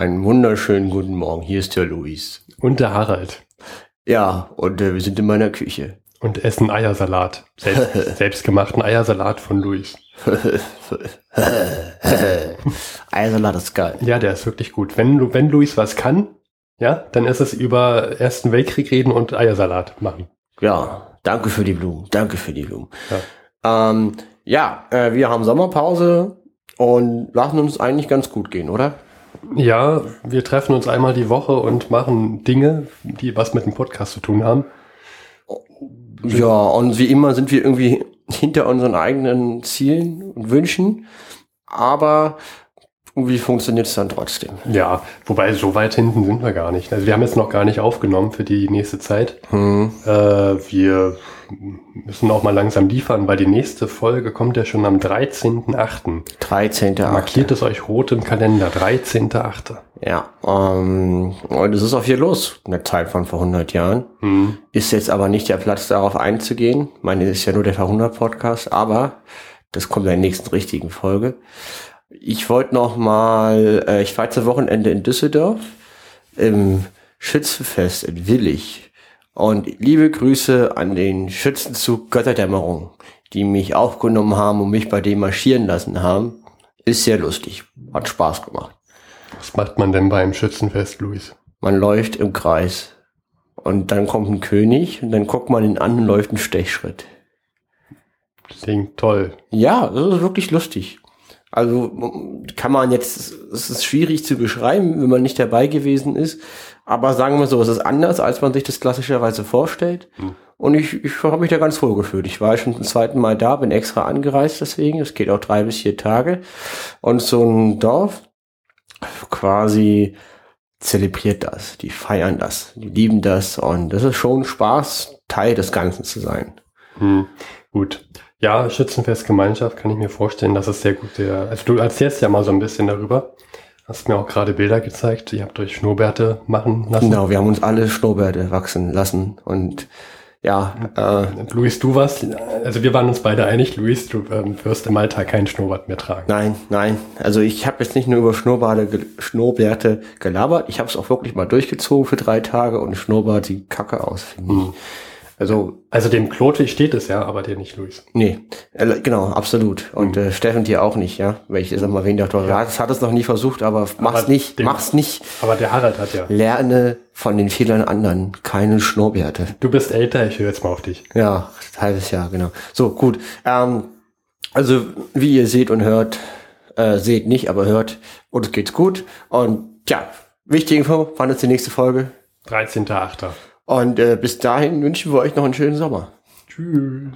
Einen wunderschönen guten Morgen. Hier ist der Luis. Und der Harald. Ja, und äh, wir sind in meiner Küche. Und essen Eiersalat. Selbst, selbstgemachten Eiersalat von Luis. Eiersalat ist geil. Ja, der ist wirklich gut. Wenn, wenn Luis was kann, ja, dann ist es über Ersten Weltkrieg reden und Eiersalat machen. Ja, danke für die Blumen. Danke für die Blumen. Ja, ähm, ja äh, wir haben Sommerpause und lassen uns eigentlich ganz gut gehen, oder? Ja, wir treffen uns einmal die Woche und machen Dinge, die was mit dem Podcast zu tun haben. Ja, und wie immer sind wir irgendwie hinter unseren eigenen Zielen und Wünschen, aber irgendwie funktioniert es dann trotzdem. Ja, wobei so weit hinten sind wir gar nicht. Also wir haben jetzt noch gar nicht aufgenommen für die nächste Zeit. Hm. Äh, wir müssen auch mal langsam liefern, weil die nächste Folge kommt ja schon am 13.8. 13. Markiert es euch rot im Kalender, 13.8. Ja, ähm, und es ist auch viel los in der Zeit von vor 100 Jahren. Hm. Ist jetzt aber nicht der Platz, darauf einzugehen. Ich meine, es ist ja nur der Verhundert-Podcast, aber das kommt in der nächsten richtigen Folge. Ich wollte noch mal, äh, ich war jetzt am Wochenende in Düsseldorf im Schützenfest in Willig. Und liebe Grüße an den Schützenzug Götterdämmerung, die mich aufgenommen haben und mich bei dem marschieren lassen haben. Ist sehr lustig. Hat Spaß gemacht. Was macht man denn beim Schützenfest, Luis? Man läuft im Kreis. Und dann kommt ein König und dann guckt man ihn an und läuft einen Stechschritt. Klingt toll. Ja, das ist wirklich lustig. Also kann man jetzt, es ist schwierig zu beschreiben, wenn man nicht dabei gewesen ist. Aber sagen wir so, es ist anders, als man sich das klassischerweise vorstellt. Und ich, ich habe mich da ganz wohl gefühlt. Ich war schon zum zweiten Mal da, bin extra angereist deswegen. Es geht auch drei bis vier Tage. Und so ein Dorf quasi zelebriert das. Die feiern das. Die lieben das. Und das ist schon Spaß, Teil des Ganzen zu sein. Hm. Gut. Ja, Schützenfestgemeinschaft kann ich mir vorstellen, dass es sehr gut der, also du erzählst ja mal so ein bisschen darüber. Hast mir auch gerade Bilder gezeigt. Ihr habt euch Schnurrbärte machen lassen. Genau, wir haben uns alle Schnurrbärte wachsen lassen und ja, äh, Luis, du warst, also wir waren uns beide einig, Luis, du ähm, wirst im Alltag keinen Schnurrbart mehr tragen. nein, nein. Also ich habe jetzt nicht nur über Schnurrbarte, ge Schnurrbärte gelabert, ich habe es auch wirklich mal durchgezogen für drei Tage und Schnurrbart sieht kacke aus, finde ich. Also, Also dem Klotwig steht es ja, aber dir nicht, Luis. nee, äh, genau, absolut. Und äh, Steffen dir auch nicht, ja. Weil ich jetzt mal wen dachte, ja. hat es noch nie versucht, aber mach's nicht, dem- mach's nicht. Aber der Harald hat ja. Lerne von den Fehlern anderen, keine Schnurrbärte. Du bist älter, ich höre jetzt mal auf dich. Ja, halbes Jahr, genau. So, gut. Ähm, also, wie ihr seht und hört, äh, seht nicht, aber hört, uns geht's gut. Und ja, wichtige Info, wann ist die nächste Folge? 13.8. Und äh, bis dahin wünschen wir euch noch einen schönen Sommer. Tschüss.